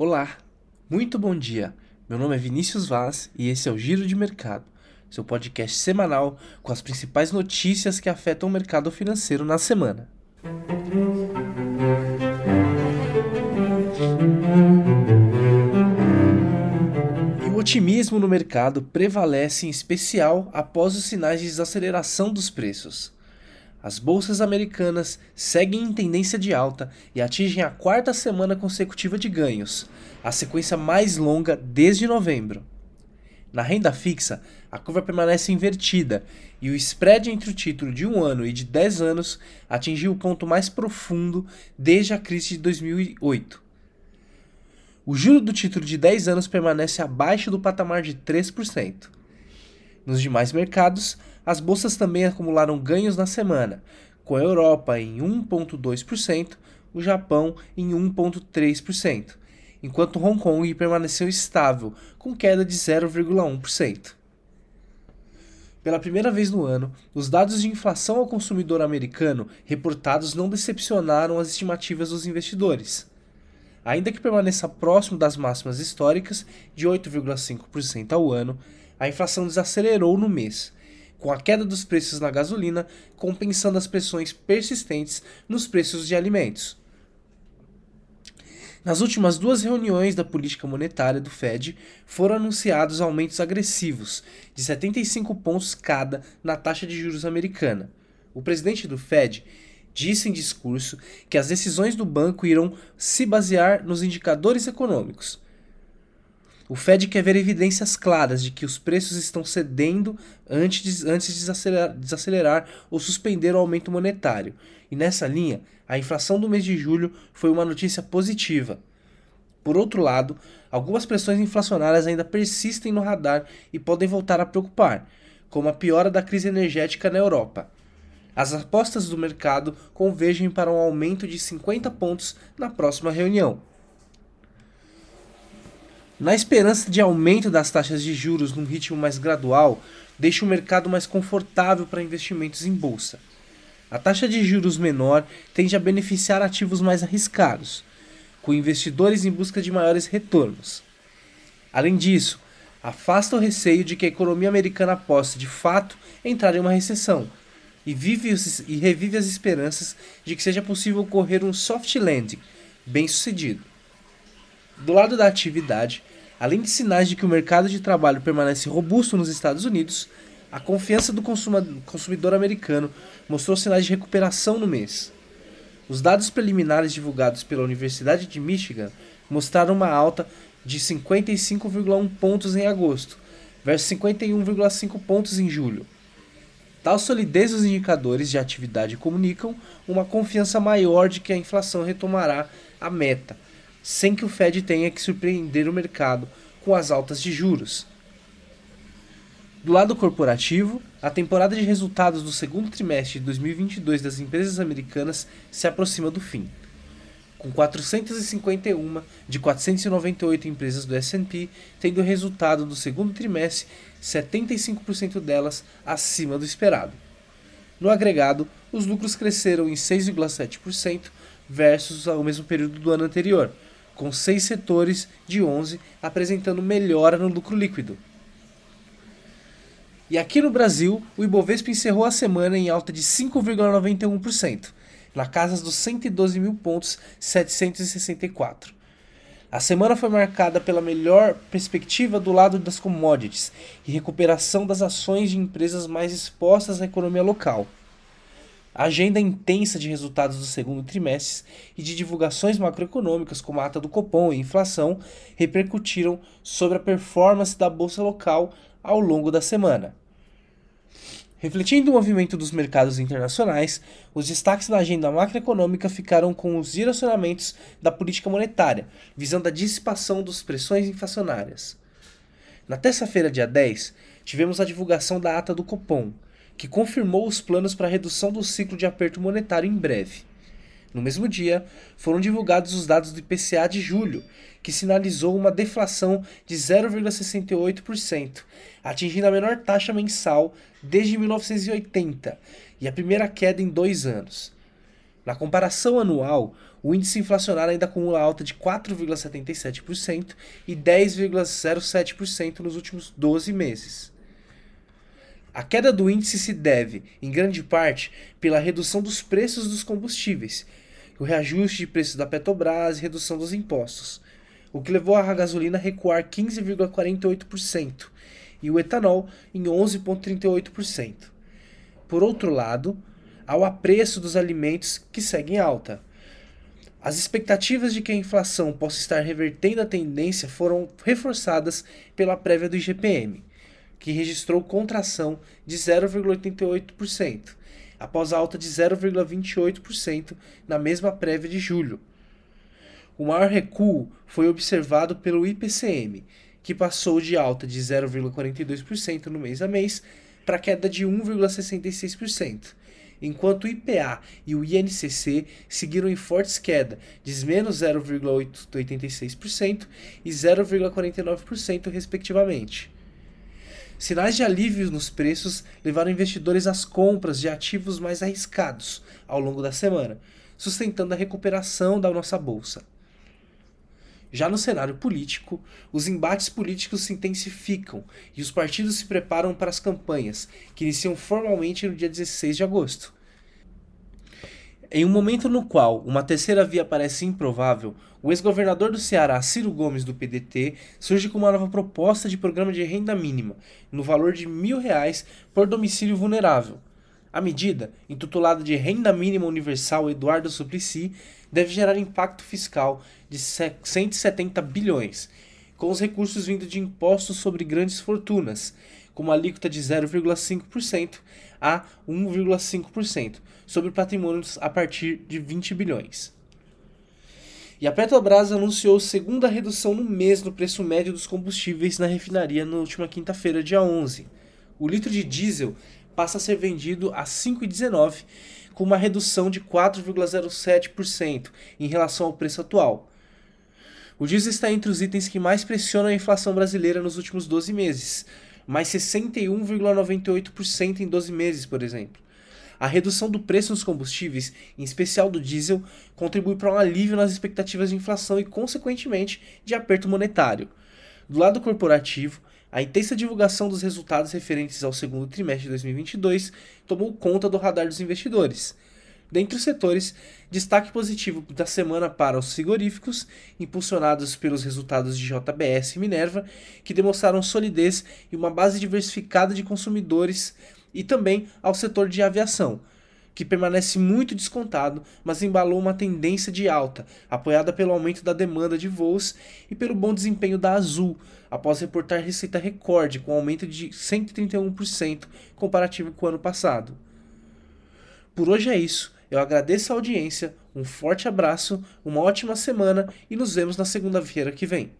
Olá, muito bom dia. Meu nome é Vinícius Vaz e esse é o Giro de Mercado, seu podcast semanal com as principais notícias que afetam o mercado financeiro na semana. E o otimismo no mercado prevalece em especial após os sinais de desaceleração dos preços. As bolsas americanas seguem em tendência de alta e atingem a quarta semana consecutiva de ganhos, a sequência mais longa desde novembro. Na renda fixa, a curva permanece invertida e o spread entre o título de um ano e de 10 anos atingiu o ponto mais profundo desde a crise de 2008. O juro do título de 10 anos permanece abaixo do patamar de 3%. Nos demais mercados, as bolsas também acumularam ganhos na semana, com a Europa em 1,2%, o Japão em 1,3%, enquanto Hong Kong permaneceu estável, com queda de 0,1%. Pela primeira vez no ano, os dados de inflação ao consumidor americano reportados não decepcionaram as estimativas dos investidores. Ainda que permaneça próximo das máximas históricas de 8,5% ao ano, a inflação desacelerou no mês, com a queda dos preços na gasolina compensando as pressões persistentes nos preços de alimentos. Nas últimas duas reuniões da política monetária do Fed, foram anunciados aumentos agressivos, de 75 pontos cada na taxa de juros americana. O presidente do Fed disse em discurso que as decisões do banco irão se basear nos indicadores econômicos, o Fed quer ver evidências claras de que os preços estão cedendo antes de, antes de desacelerar, desacelerar ou suspender o aumento monetário. E nessa linha, a inflação do mês de julho foi uma notícia positiva. Por outro lado, algumas pressões inflacionárias ainda persistem no radar e podem voltar a preocupar, como a piora da crise energética na Europa. As apostas do mercado convergem para um aumento de 50 pontos na próxima reunião. Na esperança de aumento das taxas de juros num ritmo mais gradual, deixa o mercado mais confortável para investimentos em bolsa. A taxa de juros menor tende a beneficiar ativos mais arriscados, com investidores em busca de maiores retornos. Além disso, afasta o receio de que a economia americana possa, de fato, entrar em uma recessão e, vive, e revive as esperanças de que seja possível ocorrer um soft landing bem sucedido. Do lado da atividade, além de sinais de que o mercado de trabalho permanece robusto nos Estados Unidos, a confiança do consumidor americano mostrou sinais de recuperação no mês. Os dados preliminares divulgados pela Universidade de Michigan mostraram uma alta de 55,1 pontos em agosto, versus 51,5 pontos em julho. Tal solidez dos indicadores de atividade comunicam uma confiança maior de que a inflação retomará a meta, sem que o Fed tenha que surpreender o mercado com as altas de juros. Do lado corporativo, a temporada de resultados do segundo trimestre de 2022 das empresas americanas se aproxima do fim. Com 451 de 498 empresas do S&P tendo resultado do segundo trimestre 75% delas acima do esperado. No agregado, os lucros cresceram em 6,7% versus o mesmo período do ano anterior, com seis setores de 11 apresentando melhora no lucro líquido. E aqui no Brasil, o Ibovespa encerrou a semana em alta de 5,91%, na casa dos 112 mil pontos 764. A semana foi marcada pela melhor perspectiva do lado das commodities e recuperação das ações de empresas mais expostas à economia local. Agenda intensa de resultados do segundo trimestre e de divulgações macroeconômicas, como a ata do Copom e inflação, repercutiram sobre a performance da bolsa local ao longo da semana. Refletindo o movimento dos mercados internacionais, os destaques na agenda macroeconômica ficaram com os direcionamentos da política monetária, visando a dissipação das pressões inflacionárias. Na terça-feira, dia 10, tivemos a divulgação da ata do Copom, que confirmou os planos para a redução do ciclo de aperto monetário em breve. No mesmo dia, foram divulgados os dados do IPCA de julho, que sinalizou uma deflação de 0,68%, atingindo a menor taxa mensal desde 1980 e a primeira queda em dois anos. Na comparação anual, O índice inflacionário ainda acumula alta de 4,77% e 10,07% nos últimos 12 meses. A queda do índice se deve, em grande parte, pela redução dos preços dos combustíveis, o reajuste de preços da Petrobras e redução dos impostos, o que levou a gasolina a recuar 15,48% e o etanol em 11,38%. Por outro lado, há o apreço dos alimentos que seguem alta. As expectativas de que a inflação possa estar revertendo a tendência foram reforçadas pela prévia do IGPM, que registrou contração de 0,88%, após alta de 0,28% na mesma prévia de julho. O maior recuo foi observado pelo IPCM, que passou de alta de 0,42% no mês a mês para queda de 1,66% enquanto o IPA e o INCC seguiram em fortes quedas, de menos 0,86% e 0,49%, respectivamente. Sinais de alívio nos preços levaram investidores às compras de ativos mais arriscados ao longo da semana, sustentando a recuperação da nossa bolsa. Já no cenário político, os embates políticos se intensificam e os partidos se preparam para as campanhas, que iniciam formalmente no dia 16 de agosto. Em um momento no qual uma terceira via parece improvável, o ex-governador do Ceará, Ciro Gomes, do PDT, surge com uma nova proposta de programa de renda mínima, no valor de mil reais por domicílio vulnerável. A medida, intitulada de Renda Mínima Universal Eduardo Suplicy, deve gerar impacto fiscal de 170 bilhões, com os recursos vindo de impostos sobre grandes fortunas, com uma alíquota de 0,5% a 1,5% sobre patrimônios a partir de 20 bilhões. E a Petrobras anunciou segunda redução no mês no preço médio dos combustíveis na refinaria na última quinta-feira, dia 11. O litro de diesel passa a ser vendido a 5,19, com uma redução de 4,07% em relação ao preço atual. O diesel está entre os itens que mais pressionam a inflação brasileira nos últimos 12 meses, mais 61,98% em 12 meses, por exemplo. A redução do preço dos combustíveis, em especial do diesel, contribui para um alívio nas expectativas de inflação e, consequentemente, de aperto monetário. Do lado corporativo, a intensa divulgação dos resultados referentes ao segundo trimestre de 2022 tomou conta do radar dos investidores. Dentre os setores, destaque positivo da semana para os frigoríficos, impulsionados pelos resultados de JBS e Minerva, que demonstraram solidez e uma base diversificada de consumidores, e também ao setor de aviação, que permanece muito descontado, mas embalou uma tendência de alta, apoiada pelo aumento da demanda de voos e pelo bom desempenho da Azul, após reportar receita recorde com aumento de 131% comparativo com o ano passado. Por hoje é isso. Eu agradeço a audiência, um forte abraço, uma ótima semana e nos vemos na segunda-feira que vem.